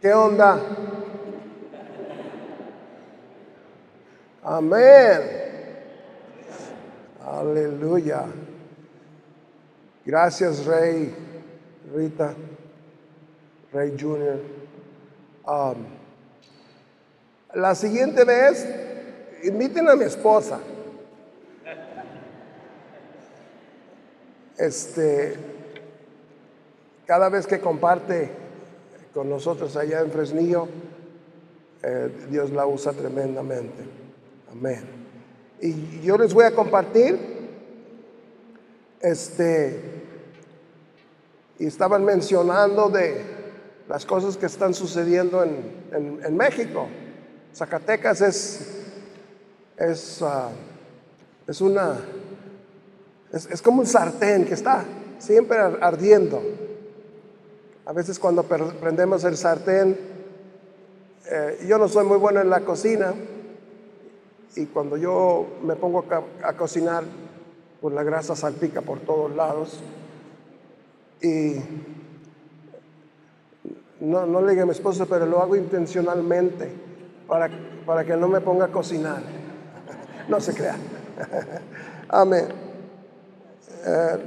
¿Qué onda? Amén. Aleluya. Gracias, Rey, Rita, Rey Junior. Um, la siguiente vez, inviten a mi esposa. Este, cada vez que comparte con nosotros allá en Fresnillo, eh, Dios la usa tremendamente. Amén. Y yo les voy a compartir, este, y estaban mencionando de las cosas que están sucediendo en, México. Zacatecas es, es, ah, es una, es como un sartén que está siempre ardiendo. A veces cuando prendemos el sartén, eh, yo no soy muy bueno en la cocina y cuando yo me pongo a, cocinar, pues la grasa salpica por todos lados. Y no, le digo a mi esposa, pero lo hago intencionalmente para, para que no me ponga a cocinar. no se crea. Amén. Eh,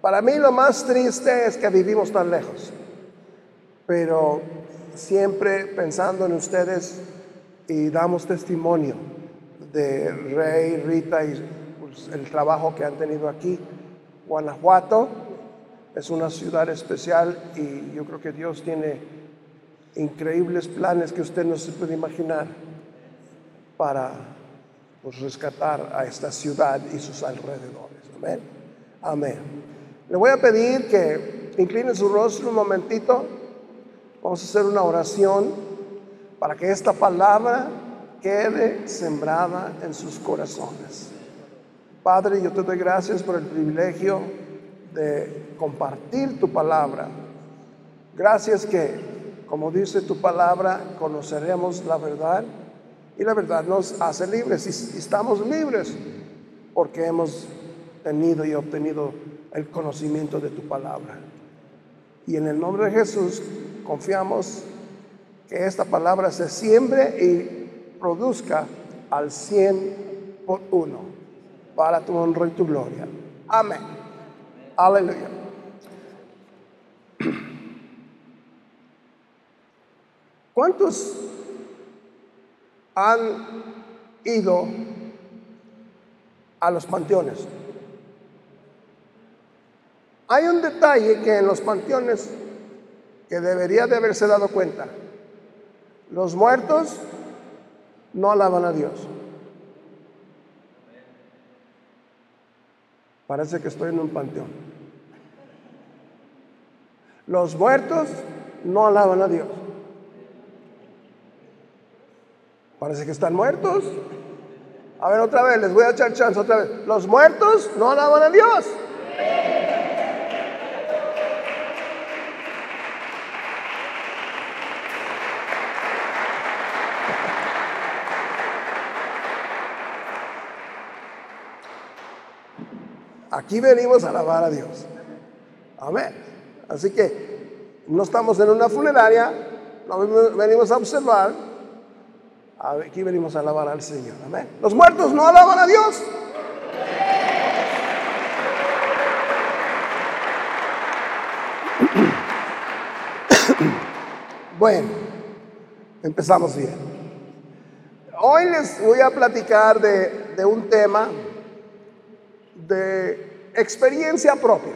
para mí lo más triste es que vivimos tan lejos pero siempre pensando en ustedes y damos testimonio de Rey, Rita y pues, el trabajo que han tenido aquí. Guanajuato es una ciudad especial y yo creo que Dios tiene increíbles planes que usted no se puede imaginar para pues, rescatar a esta ciudad y sus alrededores. Amén. Amén. Le voy a pedir que incline su rostro un momentito. Vamos a hacer una oración para que esta palabra quede sembrada en sus corazones. Padre, yo te doy gracias por el privilegio de compartir tu palabra. Gracias que, como dice tu palabra, conoceremos la verdad y la verdad nos hace libres y estamos libres porque hemos tenido y obtenido el conocimiento de tu palabra. Y en el nombre de Jesús confiamos que esta palabra se siembre y produzca al cien por uno para tu honra y tu gloria. Amén. Aleluya. ¿Cuántos han ido a los panteones? Hay un detalle que en los panteones que debería de haberse dado cuenta. Los muertos no alaban a Dios. Parece que estoy en un panteón. Los muertos no alaban a Dios. Parece que están muertos. A ver, otra vez, les voy a echar chance otra vez. Los muertos no alaban a Dios. Aquí venimos a alabar a Dios. Amén. Así que no estamos en una funeraria, no venimos a observar. Aquí venimos a alabar al Señor. Amén. Los muertos no alaban a Dios. Bueno, empezamos bien. Hoy les voy a platicar de, de un tema de experiencia propia.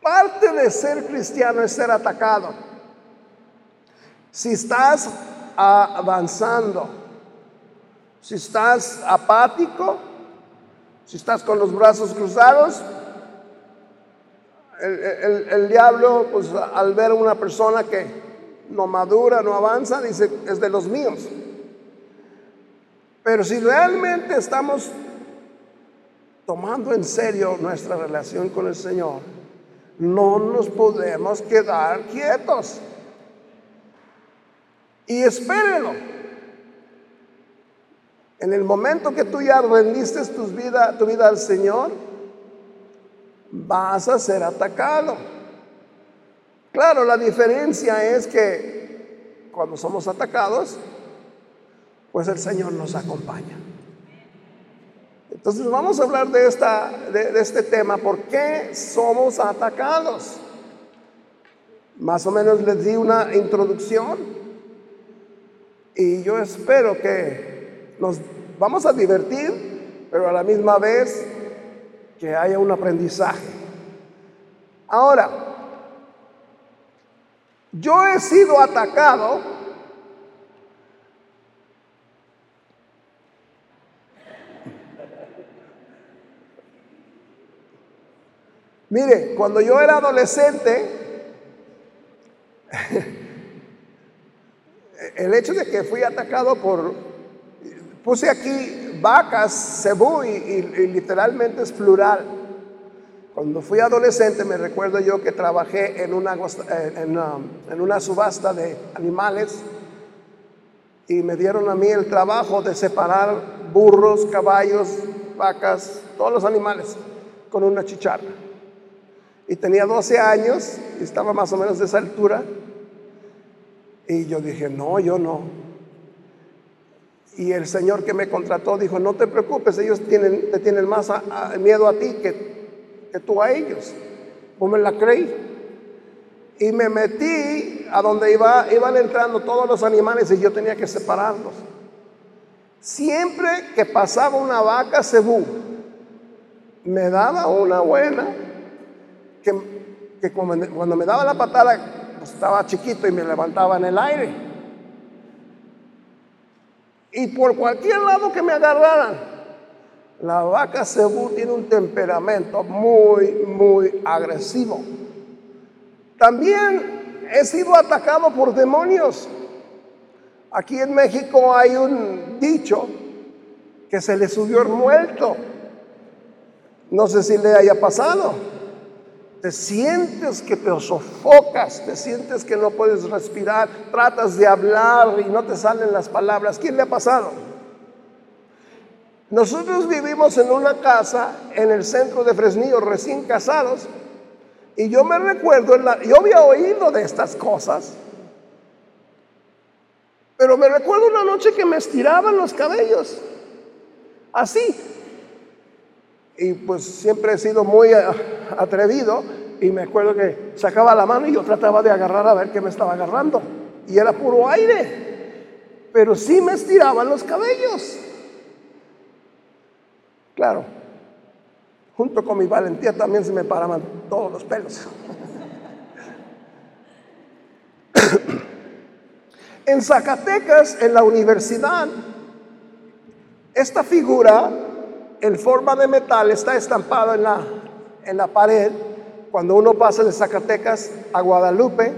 Parte de ser cristiano es ser atacado. Si estás avanzando, si estás apático, si estás con los brazos cruzados, el, el, diablo, pues al ver una persona que no madura, no avanza, dice, es de los míos. Pero si realmente estamos tomando en serio nuestra relación con el Señor, no nos podemos quedar quietos. Y espérenlo. En el momento que tú ya rendiste tu vida, tu vida al Señor, vas a ser atacado. Claro, la diferencia es que cuando somos atacados, pues el Señor nos acompaña. Entonces vamos a hablar de, esta, de, este tema, ¿por qué somos atacados? Más o menos les di una introducción y yo espero que nos vamos a divertir, pero a la misma vez que haya un aprendizaje. Ahora, yo he sido atacado Mire, cuando yo era adolescente, el hecho de que fui atacado por, puse aquí vacas, cebú y, literalmente es plural. Cuando fui adolescente me recuerdo yo que trabajé en una, en, um, en una subasta de animales y me dieron a mí el trabajo de separar burros, caballos, vacas, todos los animales con una chicharra y tenía 12 años y estaba más o menos de esa altura. Y yo dije, no, yo no. Y el señor que me contrató dijo, no te preocupes, ellos tienen, te tienen más miedo a ti que, que tú a ellos. Pues me la creí. Y me metí a donde iba, iban entrando todos los animales y yo tenía que separarlos. Siempre que pasaba una vaca cebú, me daba una buena que, cuando me daba la patada, pues, estaba chiquito y me levantaba en el aire. Y por cualquier lado que me agarraran, la vaca cebú tiene un temperamento muy, muy agresivo. También he sido atacado por demonios. Aquí en México hay un dicho que se le subió el muerto. No sé si le haya pasado te sientes que te sofocas, te sientes que no puedes respirar, tratas de hablar y no te salen las palabras. ¿Quién le ha pasado? Nosotros vivimos en una casa en el centro de Fresnillo, recién casados, y yo me recuerdo, yo había oído de estas cosas, pero me recuerdo una noche que me estiraban los cabellos, así, y pues siempre he sido muy atrevido y me acuerdo que sacaba la mano y yo trataba de agarrar a ver qué me estaba agarrando y era puro aire, pero sí me estiraban los cabellos. Claro, junto con mi valentía también se me paraban todos los pelos. en Zacatecas, en la universidad, esta figura en forma de metal está estampado en la, en la pared. Cuando uno pasa de Zacatecas a Guadalupe,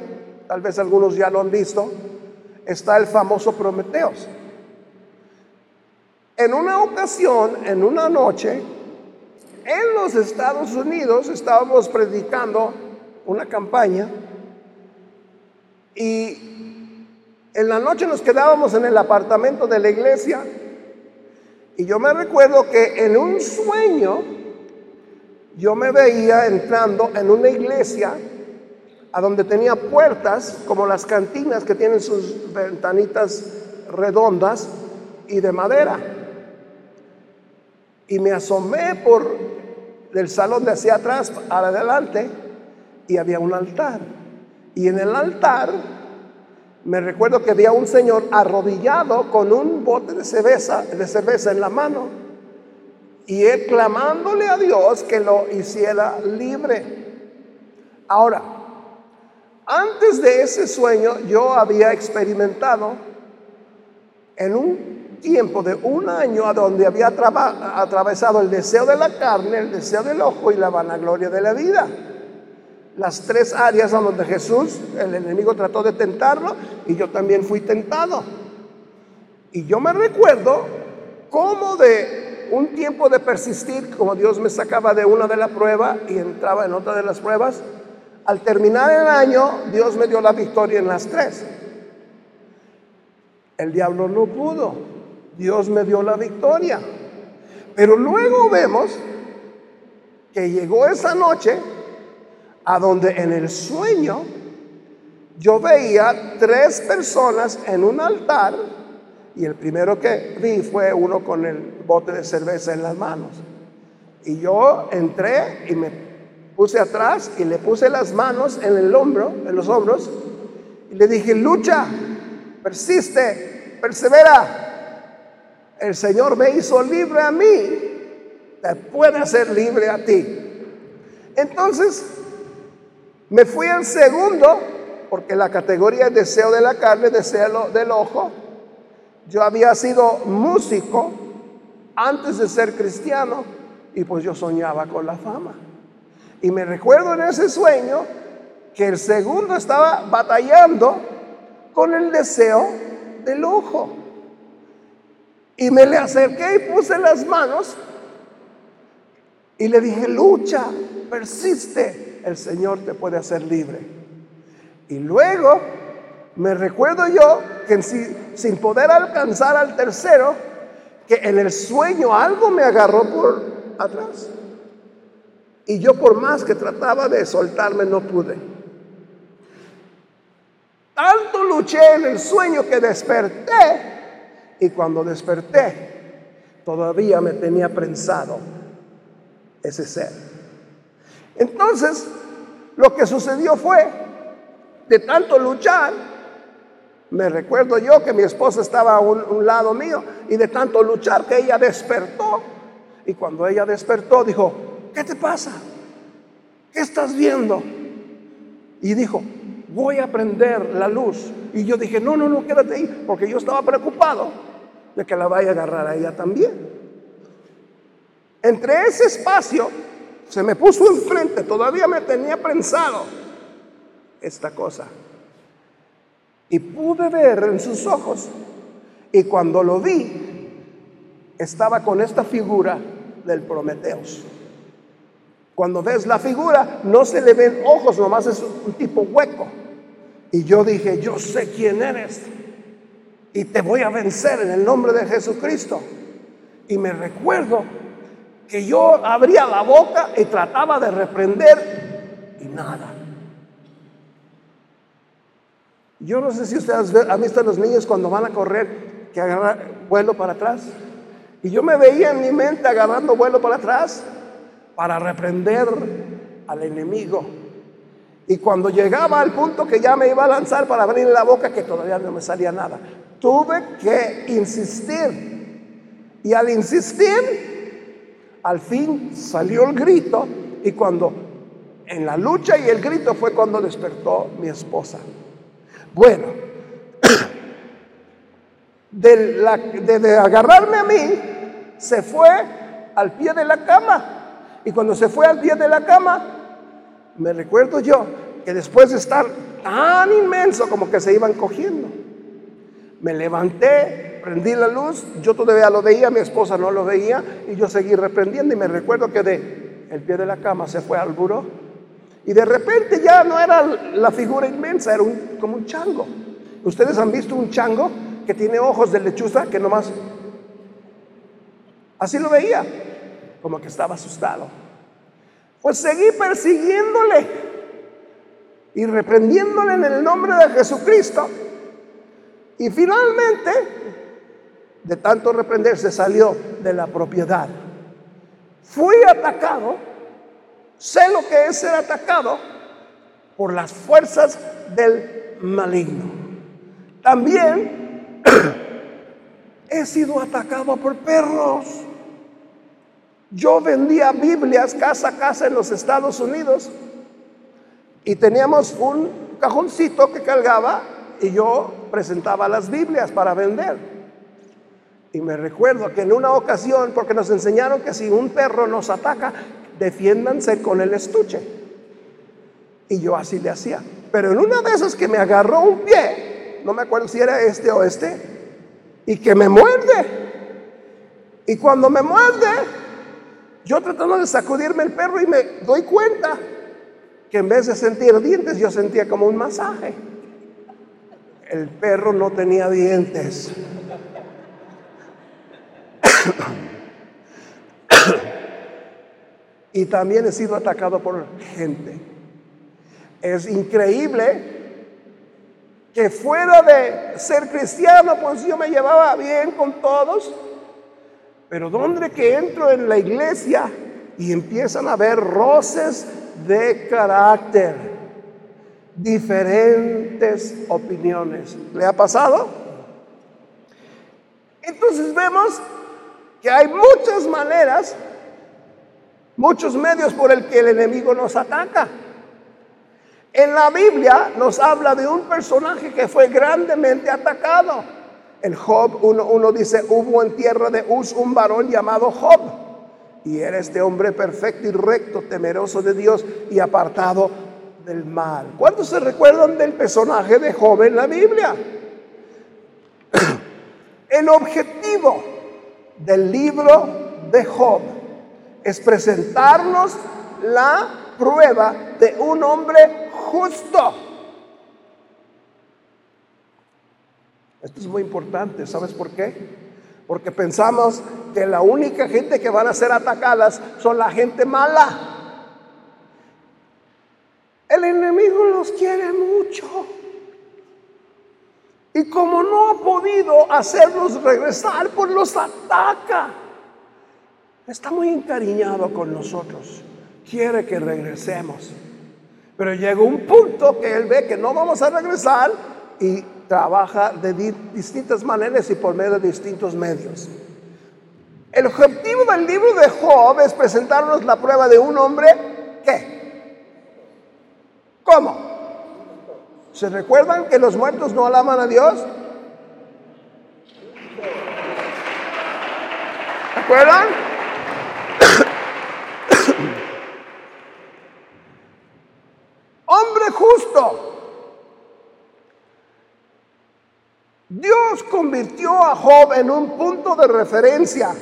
tal vez algunos ya lo han visto, está el famoso Prometeos. En una ocasión, en una noche, en los Estados Unidos estábamos predicando una campaña y en la noche nos quedábamos en el apartamento de la iglesia y yo me recuerdo que en un sueño yo me veía entrando en una iglesia a donde tenía puertas como las cantinas que tienen sus ventanitas redondas y de madera. Y me asomé por el salón de hacia atrás adelante y había un altar. Y en el altar me recuerdo que había un señor arrodillado con un bote de cerveza, de cerveza en la mano y él clamándole a Dios que lo hiciera libre. Ahora, antes de ese sueño yo había experimentado en un tiempo de un año a donde había atravesado el deseo de la carne, el deseo del ojo y la vanagloria de la vida las tres áreas a donde Jesús, el enemigo trató de tentarlo y yo también fui tentado. Y yo me recuerdo cómo de un tiempo de persistir, como Dios me sacaba de una de las pruebas y entraba en otra de las pruebas, al terminar el año Dios me dio la victoria en las tres. El diablo no pudo, Dios me dio la victoria. Pero luego vemos que llegó esa noche a donde en el sueño yo veía tres personas en un altar y el primero que vi fue uno con el bote de cerveza en las manos. Y yo entré y me puse atrás y le puse las manos en el hombro, en los hombros, y le dije, lucha, persiste, persevera. El Señor me hizo libre a mí, te puede hacer libre a ti. Entonces, me fui al segundo, porque la categoría es deseo de la carne, deseo del ojo. Yo había sido músico antes de ser cristiano y pues yo soñaba con la fama. Y me recuerdo en ese sueño que el segundo estaba batallando con el deseo del ojo. Y me le acerqué y puse las manos y le dije, lucha, persiste, el Señor te puede hacer libre. Y luego me recuerdo yo que sin poder alcanzar al tercero, que en el sueño algo me agarró por atrás. Y yo por más que trataba de soltarme no pude. Tanto luché en el sueño que desperté. Y cuando desperté, todavía me tenía prensado ese ser. Entonces, lo que sucedió fue, de tanto luchar, me recuerdo yo que mi esposa estaba a un, lado mío y de tanto luchar que ella despertó. Y cuando ella despertó dijo, ¿qué te pasa? ¿Qué estás viendo? Y dijo, voy a prender la luz. Y yo dije, no, no, no, quédate ahí, porque yo estaba preocupado de que la vaya a agarrar a ella también. Entre ese espacio se me puso enfrente, todavía me tenía pensado esta cosa. Y pude ver en sus ojos. Y cuando lo vi, estaba con esta figura del Prometeos. Cuando ves la figura, no se le ven ojos, nomás es un tipo hueco. Y yo dije, yo sé quién eres. Y te voy a vencer en el nombre de Jesucristo. Y me recuerdo que yo abría la boca y trataba de reprender y nada. Yo no sé si ustedes han visto a los niños cuando van a correr que agarran vuelo para atrás. Y yo me veía en mi mente agarrando vuelo para atrás para reprender al enemigo. Y cuando llegaba al punto que ya me iba a lanzar para abrir la boca, que todavía no me salía nada, tuve que insistir. Y al insistir, al fin salió el grito y cuando en la lucha y el grito fue cuando despertó mi esposa. Bueno, de, agarrarme a mí, se fue al pie de la cama. Y cuando se fue al pie de la cama, me recuerdo yo que después de estar tan inmenso como que se iban cogiendo, me levanté, prendí la luz, yo todavía lo veía, mi esposa no lo veía y yo seguí reprendiendo. Y me recuerdo que de el pie de la cama se fue al buró y de repente ya no era la figura inmensa, era un, como un chango. ¿Ustedes han visto un chango que tiene ojos de lechuza que nomás... Así lo veía, como que estaba asustado. Pues seguí persiguiéndole y reprendiéndole en el nombre de Jesucristo. Y finalmente de tanto reprenderse salió de la propiedad. Fui atacado, sé lo que es ser atacado por las fuerzas del maligno. También he sido atacado por perros. Yo vendía Biblias casa a casa en los Estados Unidos y teníamos un cajoncito que cargaba y yo presentaba las Biblias para vender. Y me recuerdo que en una ocasión, porque nos enseñaron que si un perro nos ataca, defiéndanse con el estuche. Y yo así le hacía. Pero en una de esas que me agarró un pie, no me acuerdo si era este o este, y que me muerde. Y cuando me muerde, yo tratando de sacudirme el perro y me doy cuenta que en vez de sentir dientes, yo sentía como un masaje. El perro no tenía dientes. Y también he sido atacado por gente. Es increíble que fuera de ser cristiano, pues yo me llevaba bien con todos, pero donde que entro en la iglesia y empiezan a haber roces de carácter, diferentes opiniones. ¿Le ha pasado? Entonces vemos que hay muchas maneras, muchos medios por el que el enemigo nos ataca. En la Biblia nos habla de un personaje que fue grandemente atacado. En Job uno, dice, hubo en tierra de Uz un varón llamado Job. Y era este hombre perfecto y recto, temeroso de Dios y apartado del mal. ¿Cuántos se recuerdan del personaje de Job en la Biblia? El objetivo del libro de Job es presentarnos la prueba de un hombre justo. Esto es muy importante, ¿sabes por qué? Porque pensamos que la única gente que van a ser atacadas son la gente mala. El enemigo los quiere mucho. Y como no ha podido hacerlos regresar, pues los ataca. Está muy encariñado con nosotros quiere que regresemos. Pero llega un punto que él ve que no vamos a regresar y trabaja de distintas maneras y por medio de distintos medios. El objetivo del libro de Job es presentarnos la prueba de un hombre que. ¿Cómo? ¿Se recuerdan que los muertos no alaban a Dios? ¿Recuerdan? justo. Dios convirtió a Job en un punto de referencia.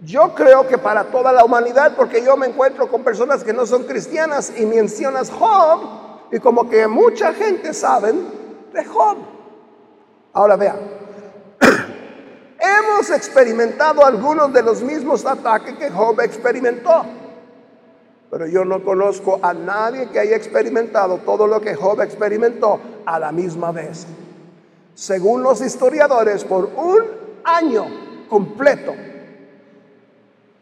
Yo creo que para toda la humanidad, porque yo me encuentro con personas que no son cristianas y mencionas Job, y como que mucha gente sabe de Job. Ahora vean, hemos experimentado algunos de los mismos ataques que Job experimentó. Pero yo no conozco a nadie que haya experimentado todo lo que Job experimentó a la misma vez. Según los historiadores, por un año completo,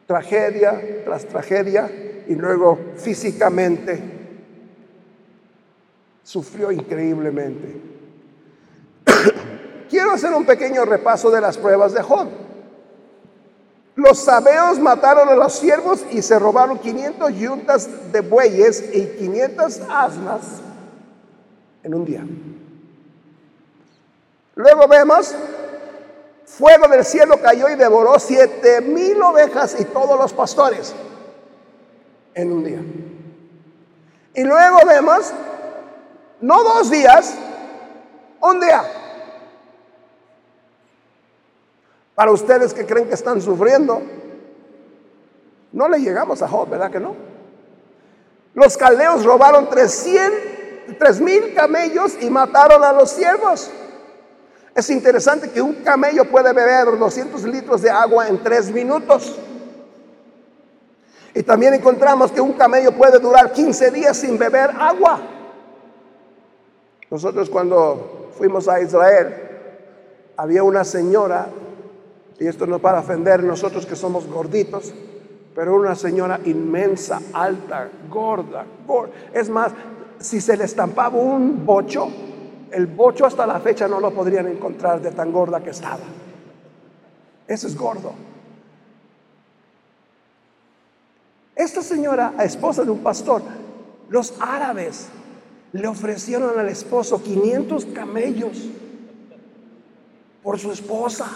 tragedia tras tragedia, y luego físicamente sufrió increíblemente. Quiero hacer un pequeño repaso de las pruebas de Job. Los sabeos mataron a los siervos y se robaron 500 yuntas de bueyes y 500 asnas en un día. Luego vemos, fuego del cielo cayó y devoró siete mil ovejas y todos los pastores en un día. Y luego vemos, no dos días, un día. Para ustedes que creen que están sufriendo, no le llegamos a Job, ¿verdad que no? Los caldeos robaron 300, 3 mil camellos y mataron a los siervos. Es interesante que un camello puede beber 200 litros de agua en 3 minutos. Y también encontramos que un camello puede durar 15 días sin beber agua. Nosotros cuando fuimos a Israel, había una señora y esto no para ofender nosotros que somos gorditos, pero una señora inmensa, alta, gorda, gorda. Es más, si se le estampaba un bocho, el bocho hasta la fecha no lo podrían encontrar de tan gorda que estaba. Eso es gordo. Esta señora, esposa de un pastor, los árabes le ofrecieron al esposo 500 camellos por su esposa.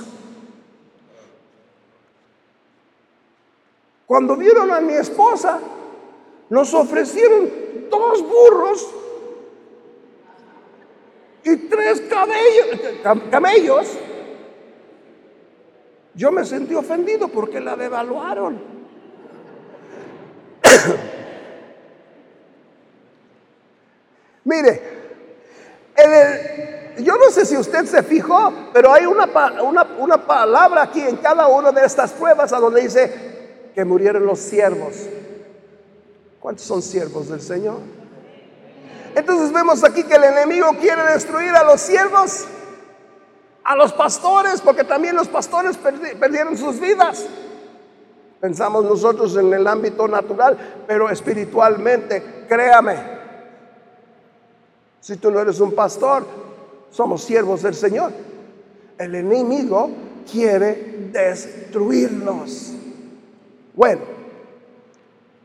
Cuando vieron a mi esposa, nos ofrecieron dos burros y tres camellos. Yo me sentí ofendido porque la devaluaron. Mire, yo no sé si usted se fijó, pero hay una, una palabra aquí en cada una de estas pruebas a donde dice que murieron los siervos. ¿Cuántos son siervos del Señor? Entonces vemos aquí que el enemigo quiere destruir a los siervos, a los pastores, porque también los pastores perdieron sus vidas. Pensamos nosotros en el ámbito natural, pero espiritualmente, créame, si tú no eres un pastor, somos siervos del Señor. El enemigo quiere destruirnos. Bueno,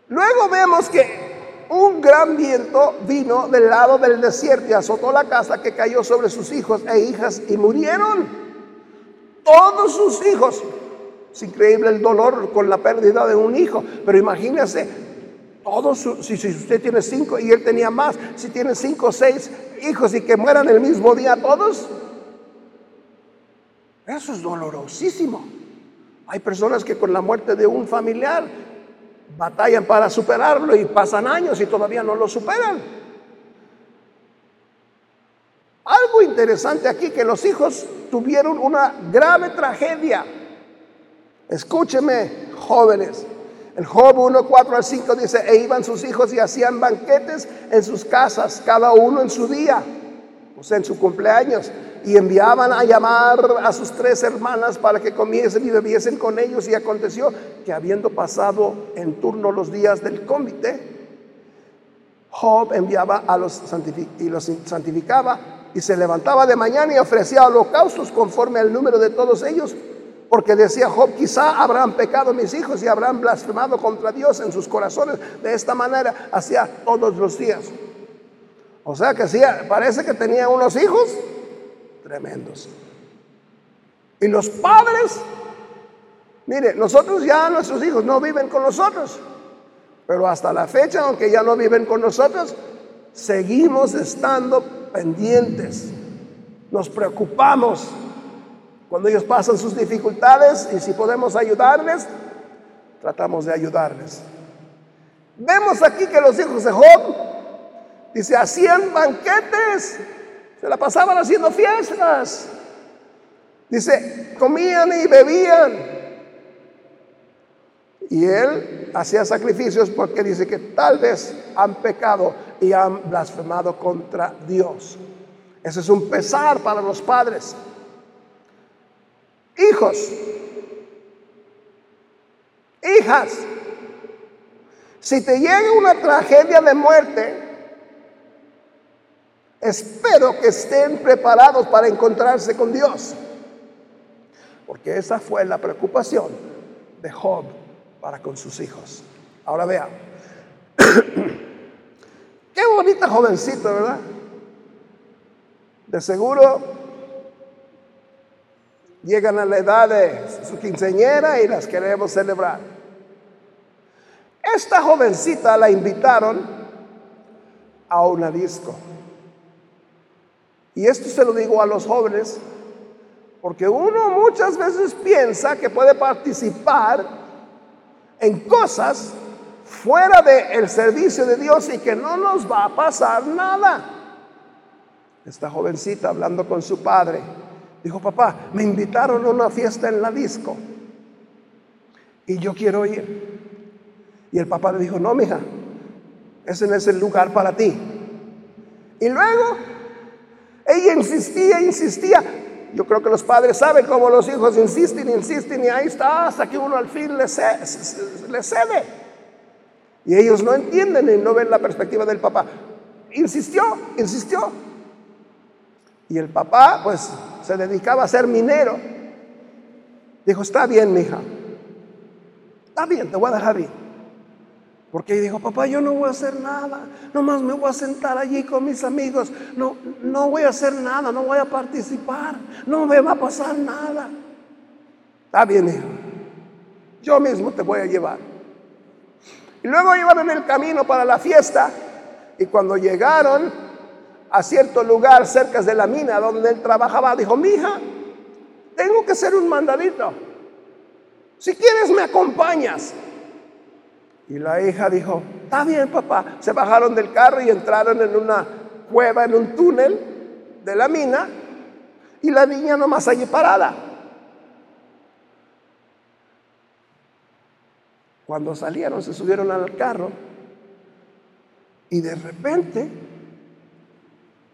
luego vemos que un gran viento vino del lado del desierto y azotó la casa que cayó sobre sus hijos e hijas y murieron. Todos sus hijos. Es increíble el dolor con la pérdida de un hijo, pero imagínese, todos, si, si usted tiene cinco y él tenía más, si tiene cinco o seis hijos y que mueran el mismo día todos, eso es dolorosísimo. Hay personas que con la muerte de un familiar batallan para superarlo y pasan años y todavía no lo superan. Algo interesante aquí, que los hijos tuvieron una grave tragedia. Escúcheme, jóvenes. El Job 1, 4 al 5 dice, e iban sus hijos y hacían banquetes en sus casas, cada uno en su día, o sea, en su cumpleaños y enviaban a llamar a sus tres hermanas para que comiesen y bebiesen con ellos. Y aconteció que habiendo pasado en turno los días del comité, Job enviaba a los y los santificaba y se levantaba de mañana y ofrecía holocaustos conforme al número de todos ellos, porque decía Job, quizá habrán pecado mis hijos y habrán blasfemado contra Dios en sus corazones. De esta manera hacía todos los días. O sea que sí, parece que tenía unos hijos tremendos. Y los padres, mire, nosotros ya nuestros hijos no viven con nosotros, pero hasta la fecha, aunque ya no viven con nosotros, seguimos estando pendientes, nos preocupamos cuando ellos pasan sus dificultades y si podemos ayudarles, tratamos de ayudarles. Vemos aquí que los hijos de Job, dice, hacían banquetes se la pasaban haciendo fiestas. Dice, comían y bebían. Y él hacía sacrificios porque dice que tal vez han pecado y han blasfemado contra Dios. Ese es un pesar para los padres. Hijos, hijas, si te llega una tragedia de muerte, Espero que estén preparados para encontrarse con Dios. Porque esa fue la preocupación de Job para con sus hijos. Ahora vean. Qué bonita jovencita, ¿verdad? De seguro llegan a la edad de su quinceñera y las queremos celebrar. Esta jovencita la invitaron a una disco. Y esto se lo digo a los jóvenes, porque uno muchas veces piensa que puede participar en cosas fuera del servicio de Dios y que no nos va a pasar nada. Esta jovencita hablando con su padre, dijo, papá, me invitaron a una fiesta en la disco y yo quiero ir. Y el papá le dijo, no, mija, ese no es el lugar para ti. Y luego ella insistía, insistía. Yo creo que los padres saben cómo los hijos insisten, insisten y ahí está hasta que uno al fin le cede. Y ellos no entienden y no ven la perspectiva del papá. Insistió, insistió. Y el papá, pues, se dedicaba a ser minero. Dijo, está bien, mija. Está bien, te voy a dejar ir. Porque dijo, papá, yo no voy a hacer nada, nomás me voy a sentar allí con mis amigos, no, no voy a hacer nada, no voy a participar, no me va a pasar nada. Está bien, hijo, yo mismo te voy a llevar. Y luego iban en el camino para la fiesta y cuando llegaron a cierto lugar cerca de la mina donde él trabajaba, dijo, mija, tengo que hacer un mandadito. Si quieres me acompañas. Y la hija dijo, está bien papá. Se bajaron del carro y entraron en una cueva, en un túnel de la mina. Y la niña nomás allí parada. Cuando salieron, se subieron al carro. Y de repente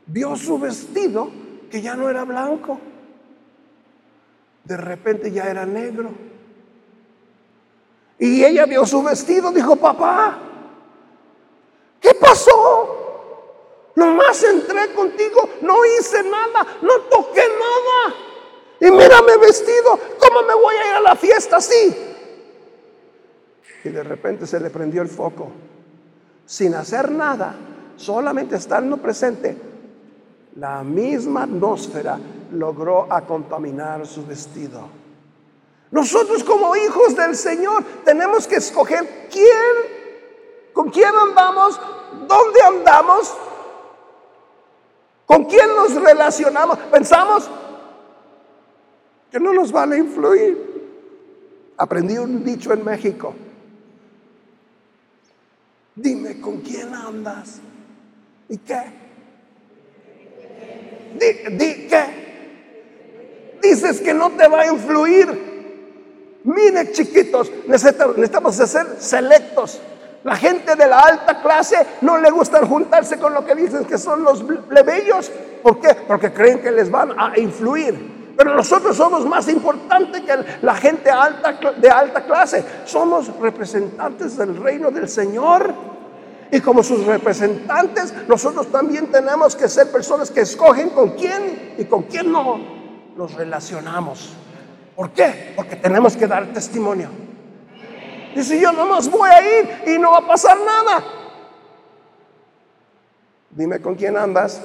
vio su vestido que ya no era blanco. De repente ya era negro. Y ella vio su vestido, dijo, papá, ¿qué pasó? Nomás entré contigo, no hice nada, no toqué nada. Y mírame vestido, ¿cómo me voy a ir a la fiesta así? Y de repente se le prendió el foco. Sin hacer nada, solamente estando presente, la misma atmósfera logró a contaminar su vestido. Nosotros como hijos del Señor tenemos que escoger quién, con quién andamos, dónde andamos, con quién nos relacionamos. Pensamos que no nos van a influir. Aprendí un dicho en México. Dime con quién andas. ¿Y qué? Di, ¿Qué? Dices que no te va a influir. Mire, chiquitos, necesitamos ser selectos. La gente de la alta clase no le gusta juntarse con lo que dicen que son los plebeyos. ¿Por qué? Porque creen que les van a influir. Pero nosotros somos más importantes que la gente alta, de alta clase. Somos representantes del reino del Señor. Y como sus representantes, nosotros también tenemos que ser personas que escogen con quién y con quién no nos relacionamos. ¿Por qué? Porque tenemos que dar testimonio. Dice, yo nomás voy a ir y no va a pasar nada. Dime con quién andas.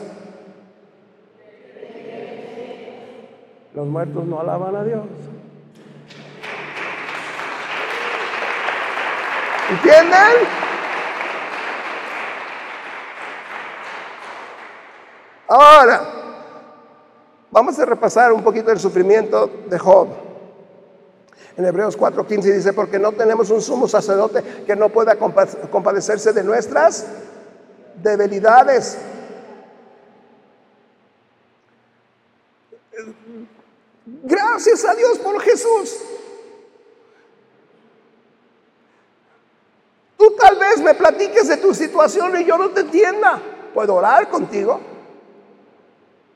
Los muertos no alaban a Dios. ¿Entienden? Ahora, vamos a repasar un poquito el sufrimiento de Job. En Hebreos 4:15 dice, porque no tenemos un sumo sacerdote que no pueda compadecerse de nuestras debilidades. Gracias a Dios por Jesús. Tú tal vez me platiques de tu situación y yo no te entienda. Puedo orar contigo.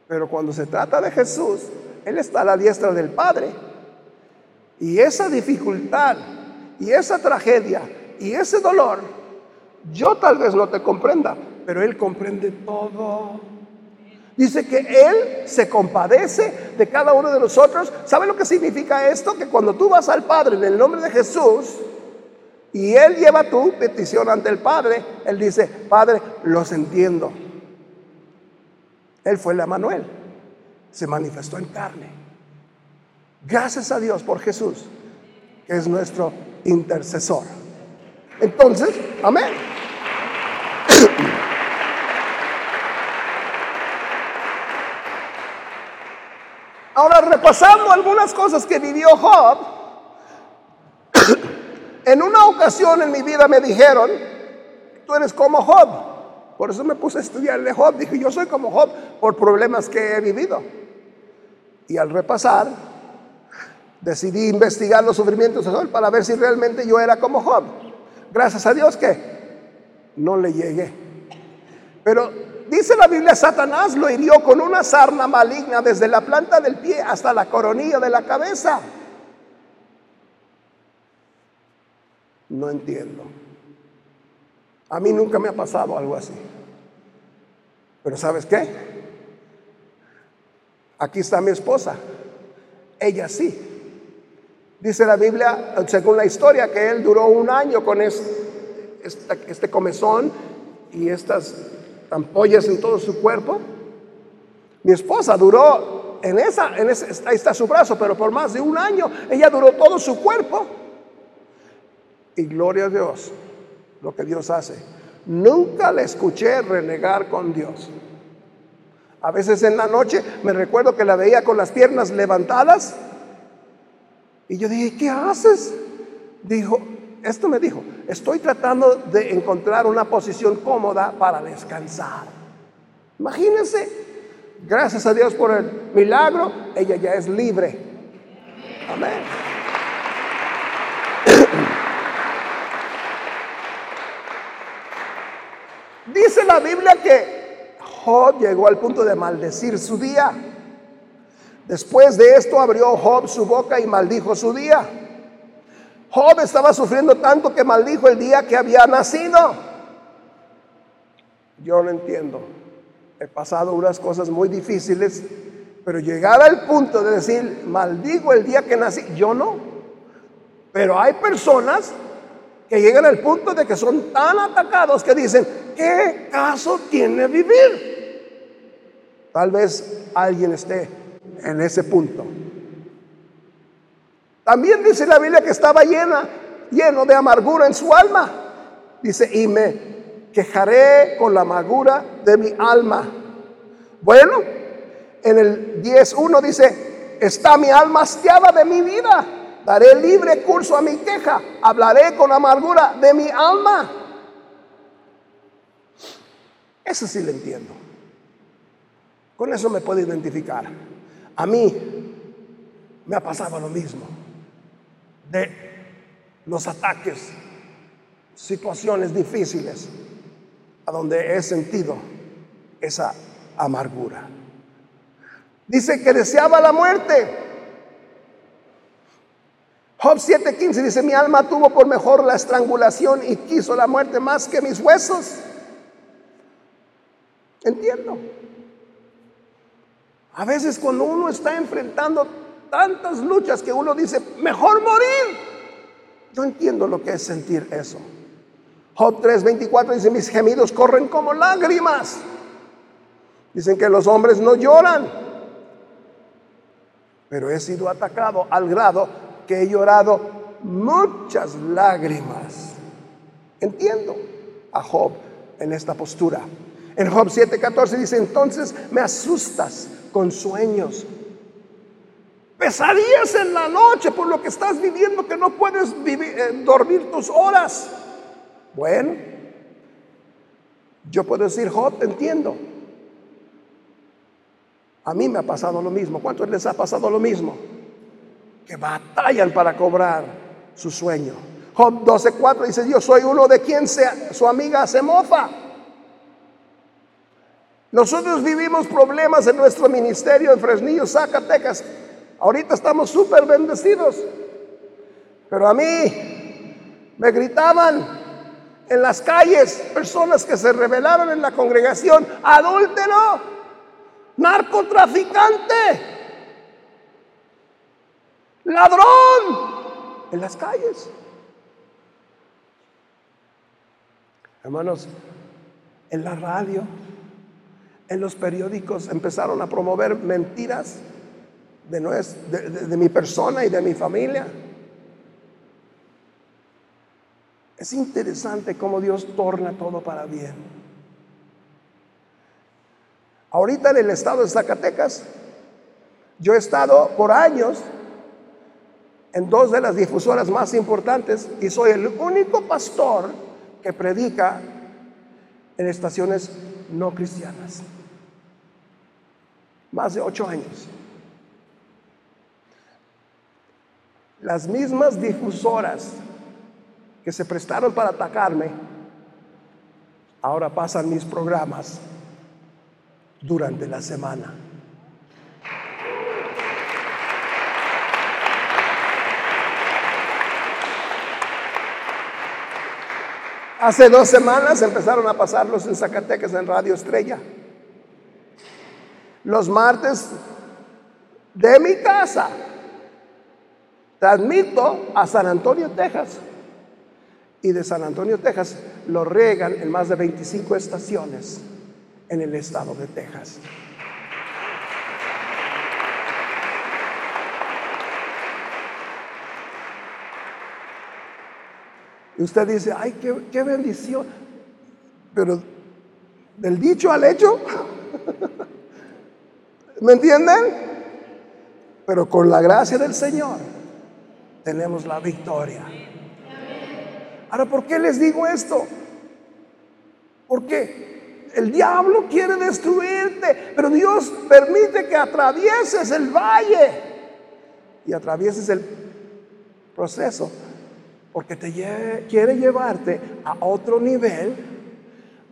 Pero cuando se trata de Jesús, Él está a la diestra del Padre. Y esa dificultad, y esa tragedia, y ese dolor, yo tal vez no te comprenda, pero Él comprende todo. Dice que Él se compadece de cada uno de nosotros. ¿Sabe lo que significa esto? Que cuando tú vas al Padre en el nombre de Jesús y Él lleva tu petición ante el Padre, Él dice, Padre, los entiendo. Él fue el Emanuel. Se manifestó en carne. Gracias a Dios por Jesús, que es nuestro intercesor. Entonces, amén. Ahora, repasando algunas cosas que vivió Job, en una ocasión en mi vida me dijeron, tú eres como Job. Por eso me puse a estudiar de Job. Dije, yo soy como Job por problemas que he vivido. Y al repasar, decidí investigar los sufrimientos de Job para ver si realmente yo era como Job. Gracias a Dios que no le llegué. Pero dice la Biblia, Satanás lo hirió con una sarna maligna desde la planta del pie hasta la coronilla de la cabeza. No entiendo. A mí nunca me ha pasado algo así. Pero ¿sabes qué? Aquí está mi esposa. Ella sí. Dice la Biblia, según la historia, que él duró un año con este, comezón y estas ampollas en todo su cuerpo. Mi esposa duró en esa, en ese, ahí está su brazo, pero por más de un año ella duró todo su cuerpo. Y gloria a Dios, lo que Dios hace. Nunca le escuché renegar con Dios. A veces en la noche me recuerdo que la veía con las piernas levantadas y yo dije, ¿qué haces? Dijo, esto me dijo, estoy tratando de encontrar una posición cómoda para descansar. Imagínense, gracias a Dios por el milagro, ella ya es libre. Amén. Dice la Biblia que Job llegó al punto de maldecir su día. Después de esto abrió Job su boca y maldijo su día. Job estaba sufriendo tanto que maldijo el día que había nacido. Yo no entiendo. He pasado unas cosas muy difíciles, pero llegar al punto de decir, maldigo el día que nací, yo no. Pero hay personas que llegan al punto de que son tan atacados que dicen, ¿qué caso tiene vivir? Tal vez alguien esté en ese punto. También dice la Biblia que estaba llena, lleno de amargura en su alma. Dice, y me quejaré con la amargura de mi alma. Bueno, en el 10.1 dice, está mi alma hastiada de mi vida. Daré libre curso a mi queja. Hablaré con amargura de mi alma. Eso sí lo entiendo. Con eso me puedo identificar. A mí me ha pasado lo mismo. De los ataques, situaciones difíciles, a donde he sentido esa amargura. Dice que deseaba la muerte. Job 7:15 dice, mi alma tuvo por mejor la estrangulación y quiso la muerte más que mis huesos. Entiendo. A veces cuando uno está enfrentando tantas luchas que uno dice, mejor morir. Yo entiendo lo que es sentir eso. Job 3:24 dice, mis gemidos corren como lágrimas. Dicen que los hombres no lloran. Pero he sido atacado al grado que he llorado muchas lágrimas. Entiendo a Job en esta postura. En Job 7:14 dice, entonces me asustas con sueños. Pesadillas en la noche por lo que estás viviendo que no puedes eh, dormir tus horas. Bueno, yo puedo decir, Job, te entiendo. A mí me ha pasado lo mismo. ¿Cuántos les ha pasado lo mismo? Que batallan para cobrar su sueño. Job 12:4 dice, yo soy uno de quien su amiga se mofa. Nosotros vivimos problemas en nuestro ministerio en Fresnillo, Zacatecas. Ahorita estamos súper bendecidos. Pero a mí me gritaban en las calles personas que se rebelaron en la congregación, adúltero, narcotraficante, ladrón, en las calles. Hermanos, en la radio, en los periódicos empezaron a promover mentiras de, de mi persona y de mi familia. Es interesante cómo Dios torna todo para bien. Ahorita en el estado de Zacatecas, yo he estado por años en dos de las difusoras más importantes y soy el único pastor que predica en estaciones no cristianas. Más de ocho años. Las mismas difusoras que se prestaron para atacarme, ahora pasan mis programas durante la semana. Hace dos semanas empezaron a pasarlos en Zacatecas en Radio Estrella. Los martes de mi casa transmito a San Antonio, Texas y de San Antonio, Texas, lo regan en más de 25 estaciones en el estado de Texas. Y usted dice, ay, qué bendición. Pero del dicho al hecho, ¿me entienden? Pero con la gracia del Señor tenemos la victoria. Ahora, ¿por qué les digo esto? Porque el diablo quiere destruirte, pero Dios permite que atravieses el valle y atravieses el proceso, porque te quiere llevarte a otro nivel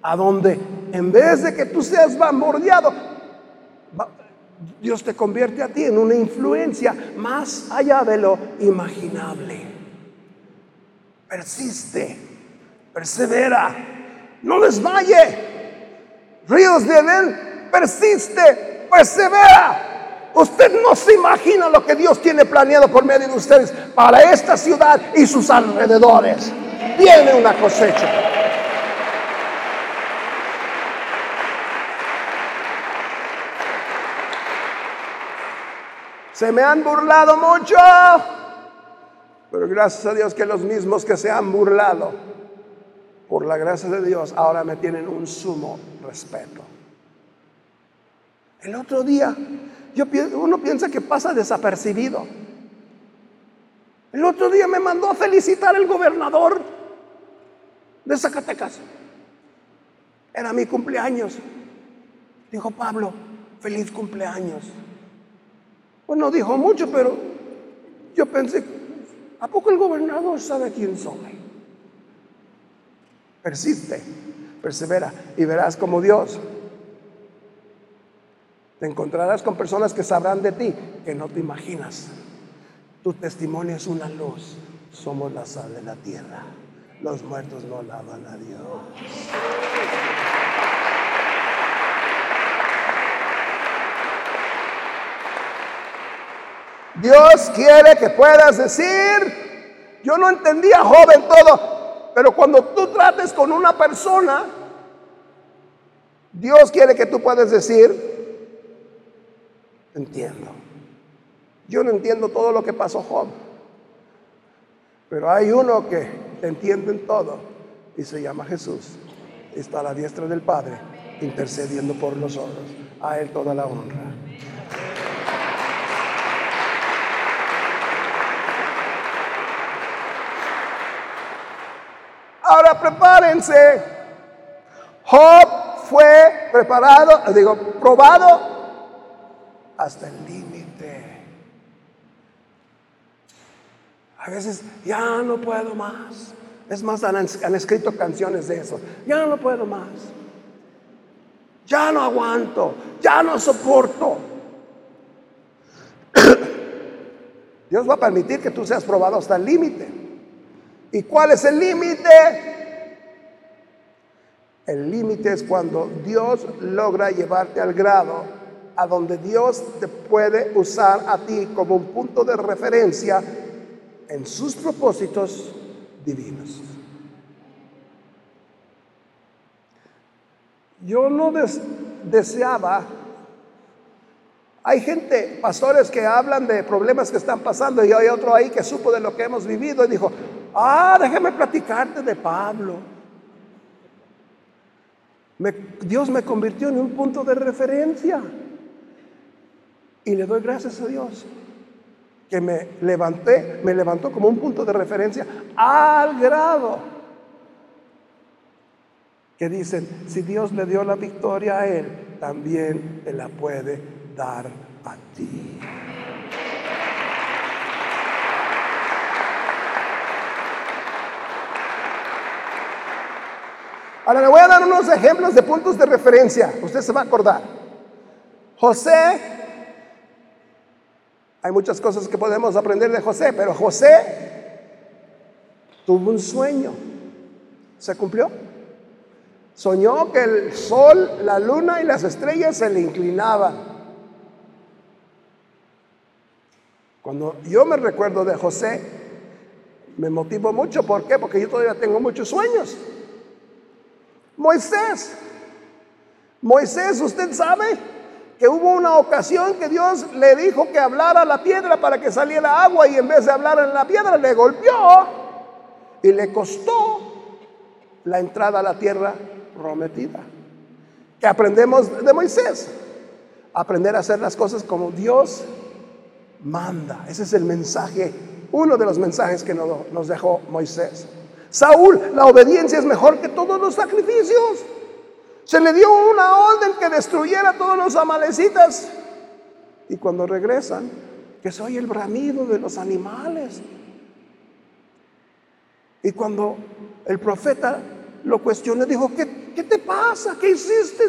a donde en vez de que tú seas bombardeado, Dios te convierte a ti en una influencia más allá de lo imaginable. Persiste, persevera, no desmaye. Ríos de Edén, persiste, persevera. Usted no se imagina lo que Dios tiene planeado por medio de ustedes para esta ciudad y sus alrededores. Viene una cosecha. Se me han burlado mucho, pero gracias a Dios que los mismos que se han burlado, por la gracia de Dios, ahora me tienen un sumo respeto. El otro día, yo, uno piensa que pasa desapercibido. El otro día me mandó a felicitar el gobernador de Zacatecas. Era mi cumpleaños. Dijo Pablo, feliz cumpleaños. Pues no dijo mucho, pero yo pensé, ¿a poco el gobernador sabe quién soy? Persiste, persevera y verás como Dios te encontrarás con personas que sabrán de ti que no te imaginas. Tu testimonio es una luz. Somos la sal de la tierra. Los muertos no alaban a Dios. Dios quiere que puedas decir, yo no entendía joven todo, pero cuando tú trates con una persona, Dios quiere que tú puedas decir, entiendo. Yo no entiendo todo lo que pasó Job, pero hay uno que entiende en todo y se llama Jesús. Está a la diestra del Padre intercediendo por nosotros. A Él toda la honra. Ahora prepárense. Job fue preparado, digo, probado hasta el límite. A veces ya no puedo más. Es más, han, han, escrito canciones de eso. Ya no puedo más. Ya no aguanto. Ya no soporto. Dios va a permitir que tú seas probado hasta el límite. ¿Y cuál es el límite? El límite es cuando Dios logra llevarte al grado a donde Dios te puede usar a ti como un punto de referencia en sus propósitos divinos. Yo no deseaba, hay gente, pastores que hablan de problemas que están pasando y hay otro ahí que supo de lo que hemos vivido y dijo, ah, déjame platicarte de Pablo. Dios me convirtió en un punto de referencia. Y le doy gracias a Dios que me levanté, me levantó como un punto de referencia al grado que dicen, si Dios le dio la victoria a él, también te la puede dar a ti. Ahora le voy a dar unos ejemplos de puntos de referencia. Usted se va a acordar. José hay muchas cosas que podemos aprender de José, pero José tuvo un sueño. ¿Se cumplió? Soñó que el sol, la luna y las estrellas se le inclinaban. Cuando yo me recuerdo de José, me motivo mucho. ¿Por qué? Porque yo todavía tengo muchos sueños. Moisés. Moisés, usted sabe, que hubo una ocasión que Dios le dijo que hablara la piedra para que saliera agua y en vez de hablar en la piedra le golpeó y le costó la entrada a la tierra prometida. Que aprendemos de Moisés? Aprender a hacer las cosas como Dios manda. Ese es el mensaje, uno de los mensajes que nos dejó Moisés. Saúl, la obediencia es mejor que todos los sacrificios. Se le dio una orden que destruyera a todos los amalecitas. Y cuando regresan, que soy el bramido de los animales. Y cuando el profeta lo cuestionó, dijo, ¿qué, ¿qué te pasa? ¿Qué hiciste?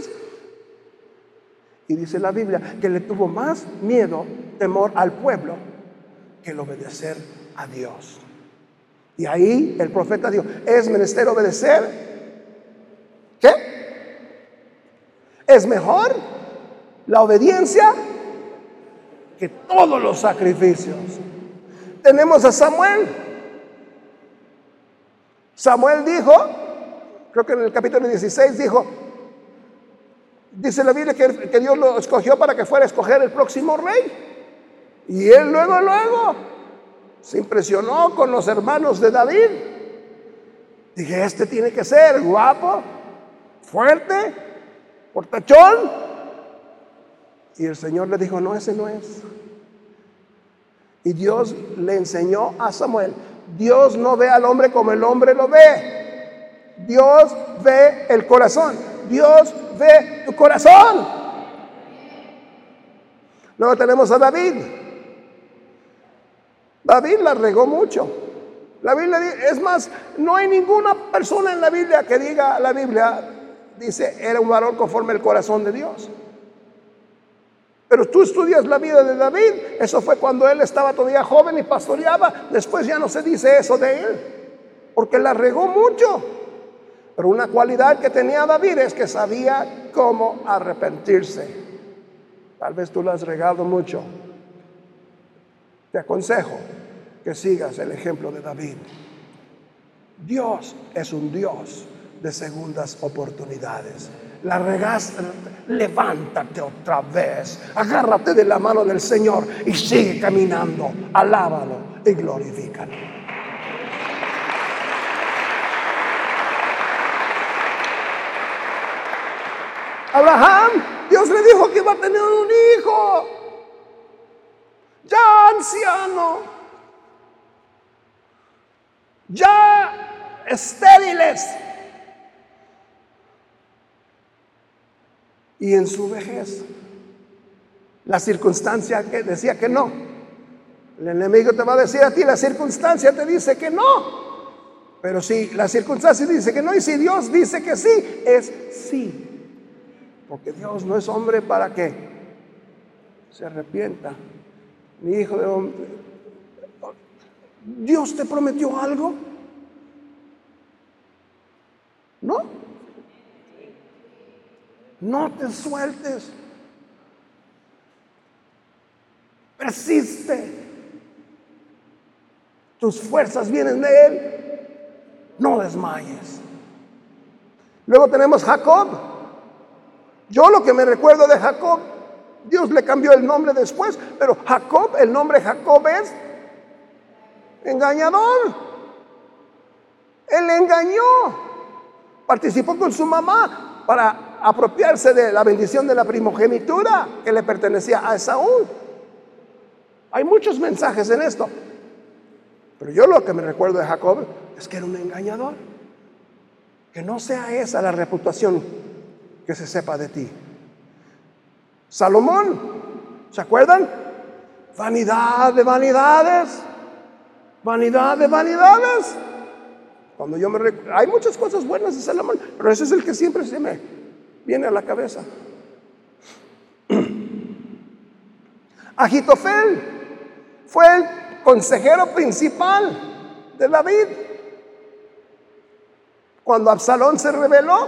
Y dice la Biblia que le tuvo más miedo, temor al pueblo que el obedecer a Dios. Y ahí el profeta dijo, es menester obedecer. ¿Qué? Es mejor la obediencia que todos los sacrificios. Tenemos a Samuel. Samuel dijo, creo que en el capítulo 16 dijo, dice la Biblia que, que Dios lo escogió para que fuera a escoger el próximo rey. Y él luego, luego se impresionó con los hermanos de David. Dije, este tiene que ser guapo, fuerte, portachón. Y el Señor le dijo, no, ese no es. Y Dios le enseñó a Samuel, Dios no ve al hombre como el hombre lo ve. Dios ve el corazón. Dios ve tu corazón. Luego tenemos a David. David la regó mucho. La Biblia es más, no hay ninguna persona en la Biblia que diga, la Biblia dice, era un varón conforme el corazón de Dios. Pero tú estudias la vida de David, eso fue cuando él estaba todavía joven y pastoreaba, después ya no se dice eso de él, porque la regó mucho. Pero una cualidad que tenía David es que sabía cómo arrepentirse. Tal vez tú la has regado mucho. Te aconsejo que sigas el ejemplo de David. Dios es un Dios de segundas oportunidades. La regaste, levántate otra vez, agárrate de la mano del Señor y sigue caminando. Alábalo y glorifícalo. Abraham, Dios le dijo que iba a tener un hijo anciano, ya estériles. Y en su vejez, la circunstancia que decía que no. El enemigo te va a decir a ti, la circunstancia te dice que no. Pero si la circunstancia dice que no y si Dios dice que sí, es sí. Porque Dios no es hombre para que se arrepienta mi hijo ¿Dios te prometió algo? ¿No? No te sueltes. Persiste. Tus fuerzas vienen de Él. No desmayes. Luego tenemos Jacob. Yo lo que me recuerdo de Jacob Dios le cambió el nombre después, pero Jacob, el nombre Jacob es engañador. Él engañó. Participó con su mamá para apropiarse de la bendición de la primogenitura que le pertenecía a Esaú. Hay muchos mensajes en esto. Pero yo lo que me recuerdo de Jacob es que era un engañador. Que no sea esa la reputación que se sepa de ti. Salomón, ¿se acuerdan? Vanidad de vanidades, vanidad de vanidades. Cuando yo me hay muchas cosas buenas de Salomón, pero ese es el que siempre se me viene a la cabeza. Agitofel fue el consejero principal de David. Cuando Absalón se rebeló,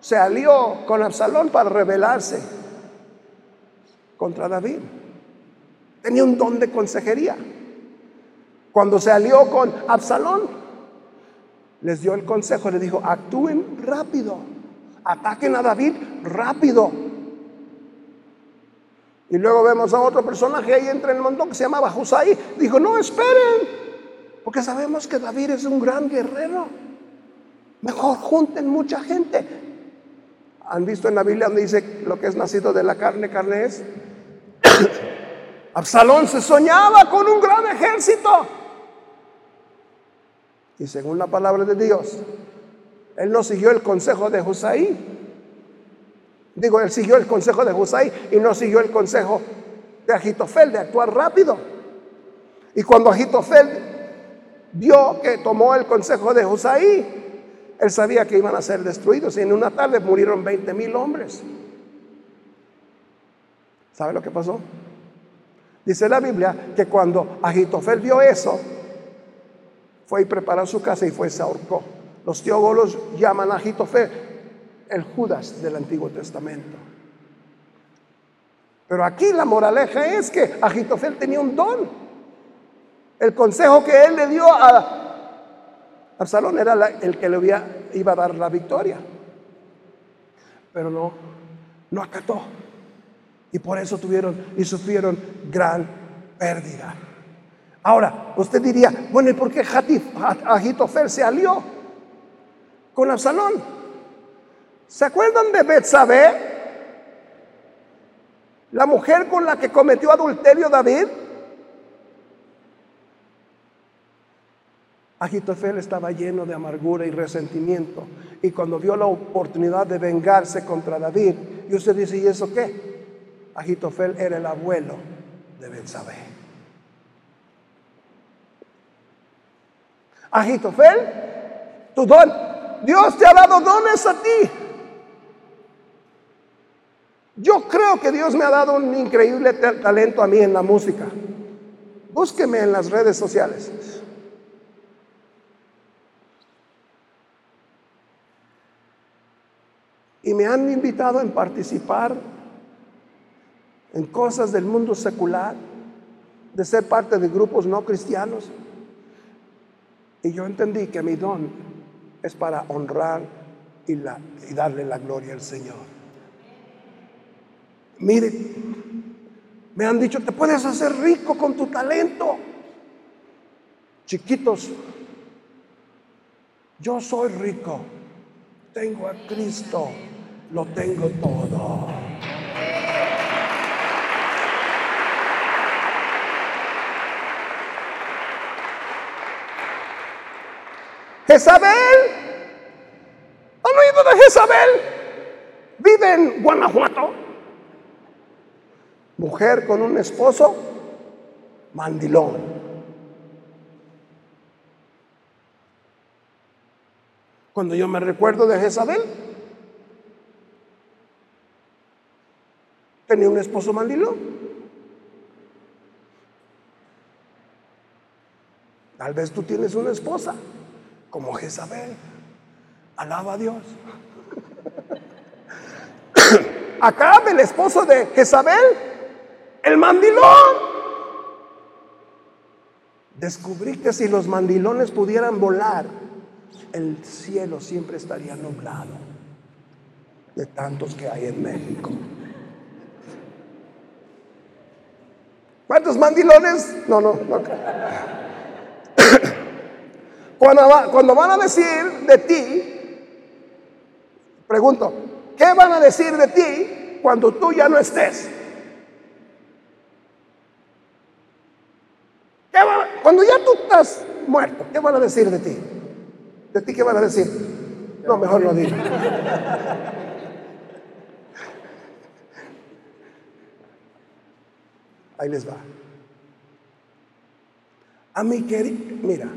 se alió con Absalón para rebelarse contra David. Tenía un don de consejería. Cuando se alió con Absalón, les dio el consejo, le dijo, actúen rápido, ataquen a David rápido. Y luego vemos a otro personaje ahí entre el montón que se llamaba Husay. Dijo, no, esperen, porque sabemos que David es un gran guerrero. Mejor junten mucha gente. ¿Han visto en la Biblia donde dice lo que es nacido de la carne, carne es? Absalón se soñaba con un gran ejército. Y según la palabra de Dios, él no siguió el consejo de Husaí. Digo, él siguió el consejo de Husaí y no siguió el consejo de Agitofel de actuar rápido. Y cuando Agitofel vio que tomó el consejo de Husaí, Él sabía que iban a ser destruidos y en una tarde murieron 20 mil hombres. ¿Sabe lo que pasó? Dice la Biblia que cuando Agitofel vio eso, fue y preparó su casa y fue y se ahorcó. Los teólogos llaman a Agitofel el Judas del Antiguo Testamento. Pero aquí la moraleja es que Agitofel tenía un don. El consejo que él le dio a Absalón era el que le iba a dar la victoria. Pero no, no acató. Y por eso tuvieron y sufrieron gran pérdida. Ahora, usted diría, bueno, ¿y por qué Agitofel se alió con Absalón? ¿Se acuerdan de Betsabé? La mujer con la que cometió adulterio David. Agitofel estaba lleno de amargura y resentimiento. Y cuando vio la oportunidad de vengarse contra David, y usted dice, ¿y eso qué? Agitofel era el abuelo de Betsabé. Agitofel, tu don, Dios te ha dado dones a ti. Yo creo que Dios me ha dado un increíble talento a mí en la música. Búsqueme en las redes sociales. Me han invitado a participar en cosas del mundo secular, de ser parte de grupos no cristianos. Y yo entendí que mi don es para honrar y, y darle la gloria al Señor. Mire, me han dicho, te puedes hacer rico con tu talento. Chiquitos, yo soy rico, tengo a Cristo, lo tengo todo. Jezabel, ¿han oído de Jezabel? Vive en Guanajuato mujer con un esposo mandilón. Cuando yo me recuerdo de Jezabel, tenía un esposo mandilón. Tal vez tú tienes una esposa como Jezabel. Alaba a Dios. Acá el esposo de Jezabel el mandilón. Descubrí que si los mandilones pudieran volar, el cielo siempre estaría nublado de tantos que hay en México. ¿Cuántos mandilones? No, no, no. Cuando, van a decir de ti, pregunto, ¿qué van a decir de ti cuando tú ya no estés? Cuando ya tú estás muerto, ¿qué van a decir de ti? ¿De ti qué van a decir? No, mejor no digo. Ahí les va. A mi querida, mira,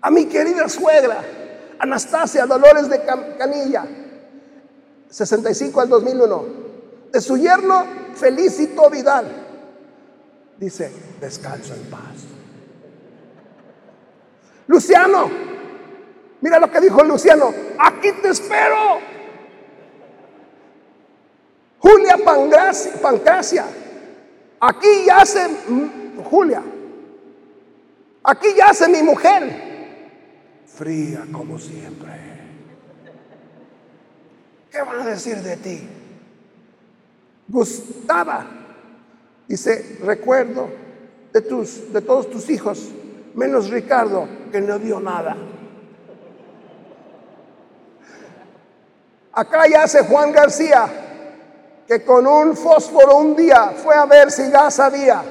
a mi querida suegra, Anastasia Dolores de Canilla, 65 al 2001, de su yerno Felicito Vidal, dice, descanso en paz. Luciano, mira lo que dijo Luciano, aquí te espero. Julia Pancracia, aquí yace Julia, aquí yace mi mujer, fría como siempre. ¿Qué van a decir de ti? Gustaba, dice, recuerdo de, tus, de todos tus hijos, menos Ricardo, que no dio nada. Acá yace Juan García, que con un fósforo un día fue a ver si gas había.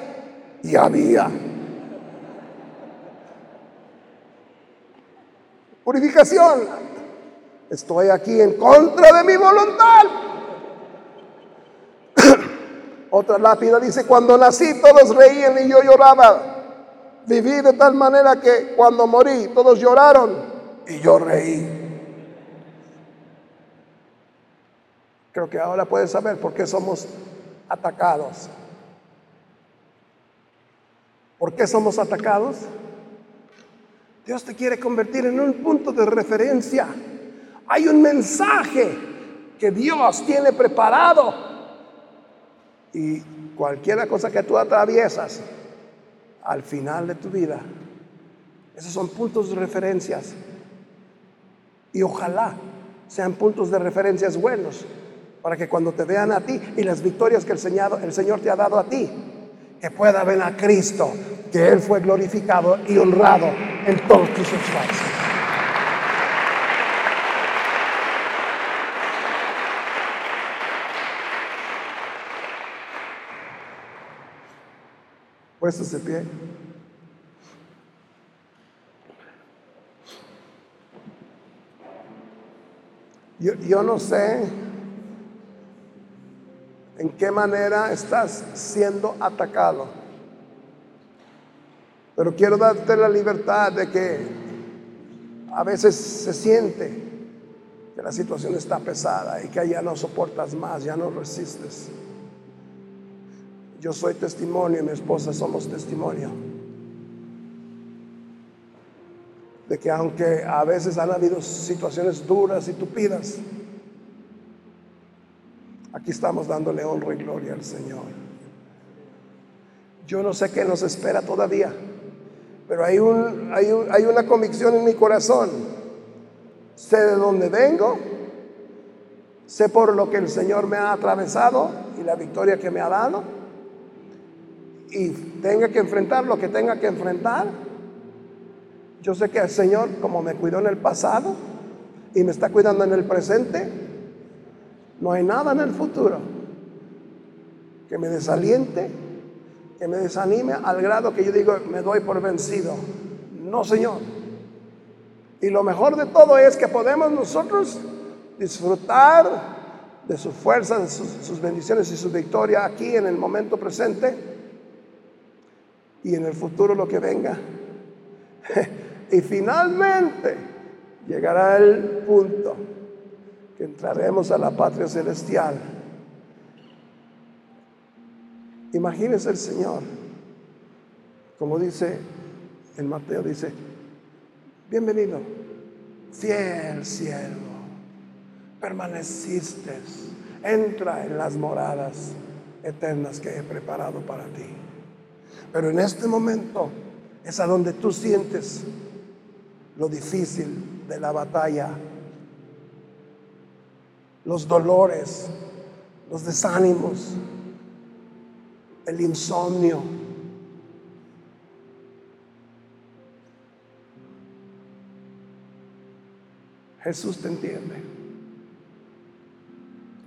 Y había. Purificación. Estoy aquí en contra de mi voluntad. Otra lápida dice, cuando nací todos reían y yo lloraba. Viví de tal manera que cuando morí todos lloraron y yo reí. Creo que ahora puedes saber por qué somos atacados. ¿Por qué somos atacados? Dios te quiere convertir en un punto de referencia. Hay un mensaje que Dios tiene preparado. Y cualquier cosa que tú atraviesas al final de tu vida, esos son puntos de referencias. Y ojalá sean puntos de referencias buenos para que cuando te vean a ti y las victorias que el Señor, el Señor te ha dado a ti, que pueda ver a Cristo, que Él fue glorificado y honrado en todos tus esfuerzos. Puestos de pie. Yo, yo no sé qué manera estás siendo atacado. Pero quiero darte la libertad de que a veces se siente que la situación está pesada y que ya no soportas más, ya no resistes. Yo soy testimonio y mi esposa somos testimonio de que aunque a veces han habido situaciones duras y tupidas, aquí estamos dándole honra y gloria al Señor. Yo no sé qué nos espera todavía, pero hay, un, hay, hay una convicción en mi corazón. Sé de dónde vengo, sé por lo que el Señor me ha atravesado y la victoria que me ha dado, y tenga que enfrentar lo que tenga que enfrentar yo sé que el Señor, como me cuidó en el pasado y me está cuidando en el presente, no hay nada en el futuro que me desaliente, que me desanime al grado que yo digo, me doy por vencido. No, Señor. Y lo mejor de todo es que podemos nosotros disfrutar de su fuerza, de sus, sus bendiciones y su victoria aquí en el momento presente y en el futuro lo que venga. Y finalmente llegará el punto que entraremos a la patria celestial. Imagínese el Señor, como dice en Mateo, dice, bienvenido, fiel siervo, permaneciste, entra en las moradas eternas que he preparado para ti. Pero en este momento es a donde tú sientes lo difícil de la batalla, los dolores, los desánimos, el insomnio. Jesús te entiende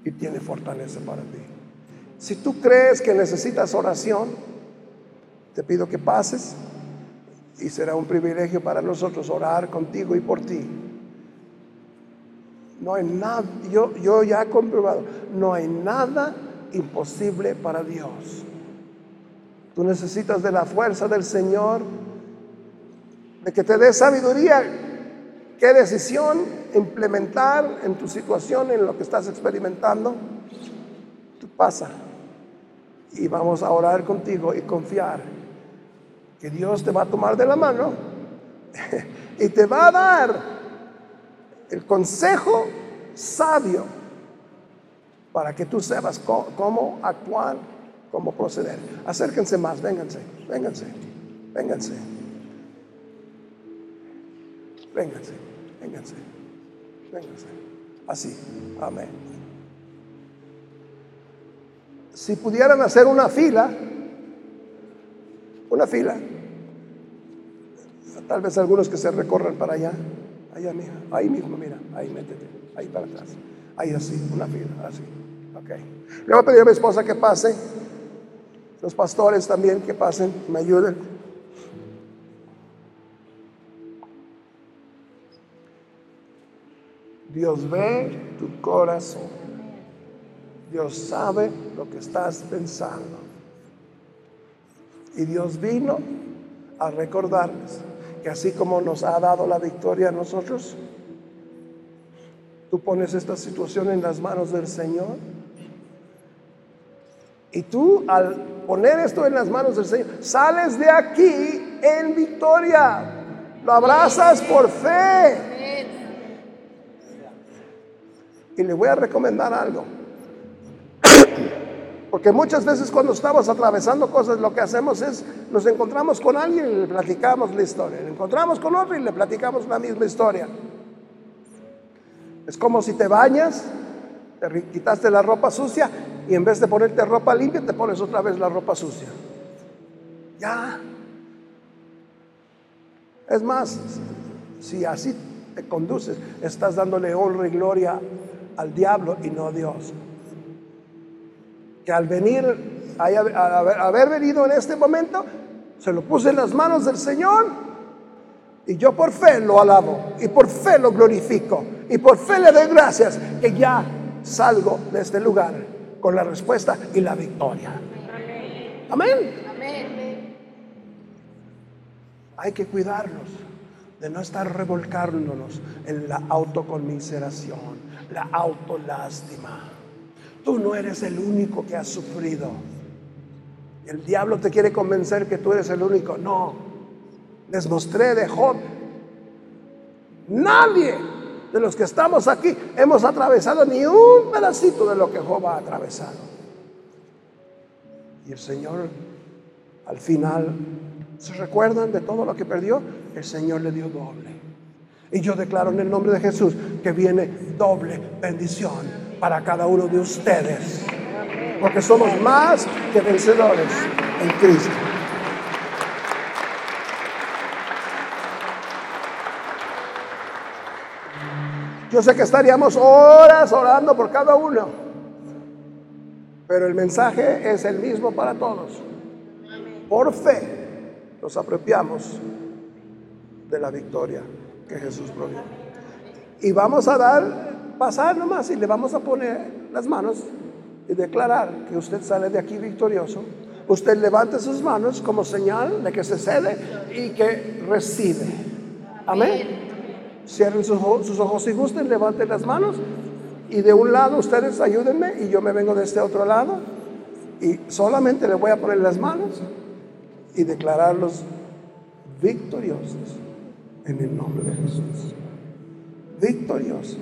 y tiene fortaleza para ti. Si tú crees que necesitas oración, te pido que pases y será un privilegio para nosotros orar contigo y por ti. No hay nada, yo, yo ya he comprobado, no hay nada imposible para Dios. Tú necesitas de la fuerza del Señor, de que te dé sabiduría, qué decisión implementar en tu situación, en lo que estás experimentando. Tú pasa y vamos a orar contigo y confiar que Dios te va a tomar de la mano y te va a dar el consejo sabio para que tú sepas cómo, actuar, cómo proceder. Acérquense más, vénganse, vénganse, vénganse. Vénganse, vénganse, vénganse. Así, amén. Si pudieran hacer una fila, una fila. Tal vez algunos que se recorran para allá. Allá. Ahí mismo, mira. Ahí métete. Ahí para atrás. Ahí así, una fila, así. Ok. Le voy a pedir a mi esposa que pase. Los pastores también que pasen, me ayuden. Dios ve tu corazón. Dios sabe lo que estás pensando. Y Dios vino a recordarles que así como nos ha dado la victoria a nosotros, Tú pones esta situación en las manos del Señor. Y tú al poner esto en las manos del Señor, sales de aquí en victoria. Lo abrazas por fe. Y le voy a recomendar algo. Porque muchas veces cuando estamos atravesando cosas, lo que hacemos es, nos encontramos con alguien y le platicamos la historia. Encontramos con otro y le platicamos la misma historia. Es como si te bañas, te quitaste la ropa sucia y en vez de ponerte ropa limpia, te pones otra vez la ropa sucia. Ya. Es más, si así te conduces, estás dándole honra y gloria al diablo y no a Dios que al venir, haber venido en este momento, se lo puse en las manos del Señor y yo por fe lo alabo y por fe lo glorifico y por fe le doy gracias que ya salgo de este lugar con la respuesta y la victoria. Amén. Amén. Hay que cuidarnos de no estar revolcándonos en la autoconmiseración, la autolástima. Tú no eres el único que has sufrido. El diablo te quiere convencer que tú eres el único. No. Les mostré de Job. Nadie de los que estamos aquí hemos atravesado ni un pedacito de lo que Job ha atravesado. Y el Señor, al final, ¿se recuerdan de todo lo que perdió? El Señor le dio doble. Y yo declaro en el nombre de Jesús que viene doble bendición para cada uno de ustedes. Porque somos más que vencedores en Cristo. Yo sé que estaríamos horas orando por cada uno, pero el mensaje es el mismo para todos. Por fe nos apropiamos de la victoria que Jesús proveyó. Y vamos a dar pasar nomás y le vamos a poner las manos y declarar que usted sale de aquí victorioso. Usted levante sus manos como señal de que se cede y que recibe. Amén. Cierren sus, sus ojos si gusten, levanten las manos y de un lado ustedes ayúdenme y yo me vengo de este otro lado y solamente le voy a poner las manos y declararlos victoriosos en el nombre de Jesús. Victoriosos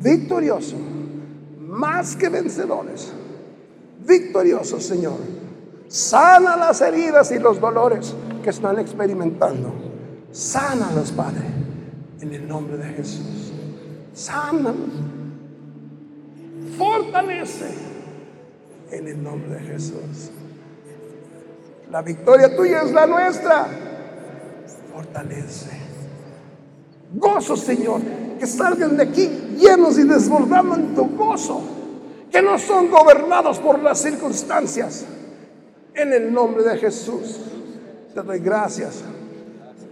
victorioso, más que vencedores, victorioso Señor. Sana las heridas y los dolores que están experimentando. Sánalos, Padre, en el nombre de Jesús. Sánalos. Fortalece en el nombre de Jesús. La victoria tuya es la nuestra. Fortalece. Gozo, Señor, que salgan de aquí llenos y desbordando en tu gozo, que no son gobernados por las circunstancias. En el nombre de Jesús, te doy gracias.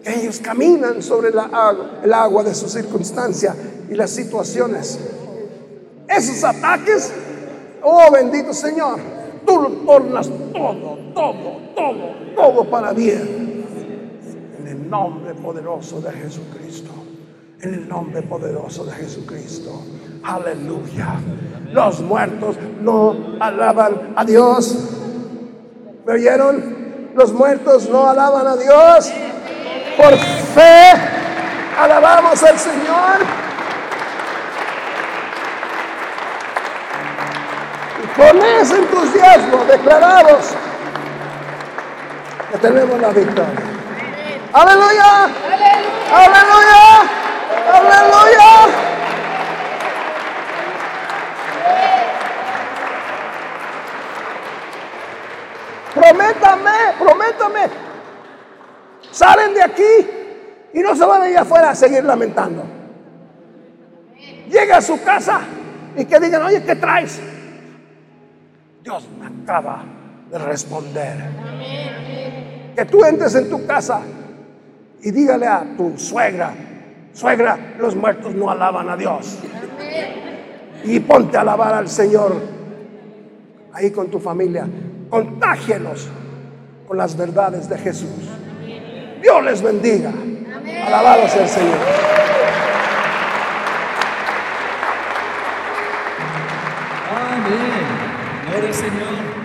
Que ellos caminan sobre el agua de su circunstancia y las situaciones. Esos ataques, oh bendito Señor, tú lo tornas todo, todo, todo, todo para bien. En el nombre poderoso de Jesucristo. En el nombre poderoso de Jesucristo. Aleluya. Los muertos no alaban a Dios. ¿Me oyeron? Los muertos no alaban a Dios. Por fe alabamos al Señor. Y con ese entusiasmo declarados que tenemos la victoria. Aleluya. Aleluya. Aleluya. Prométame, prométame. Salen de aquí y no se van a ir afuera a seguir lamentando. Llega a su casa y que digan, oye, ¿qué traes? Dios me acaba de responder. Que tú entres en tu casa y dígale a tu suegra, Suegra, los muertos no alaban a Dios. Y ponte a alabar al Señor ahí con tu familia. Contágielos con las verdades de Jesús. Dios les bendiga. Alabado sea el Señor. Amén. Gloria al Señor.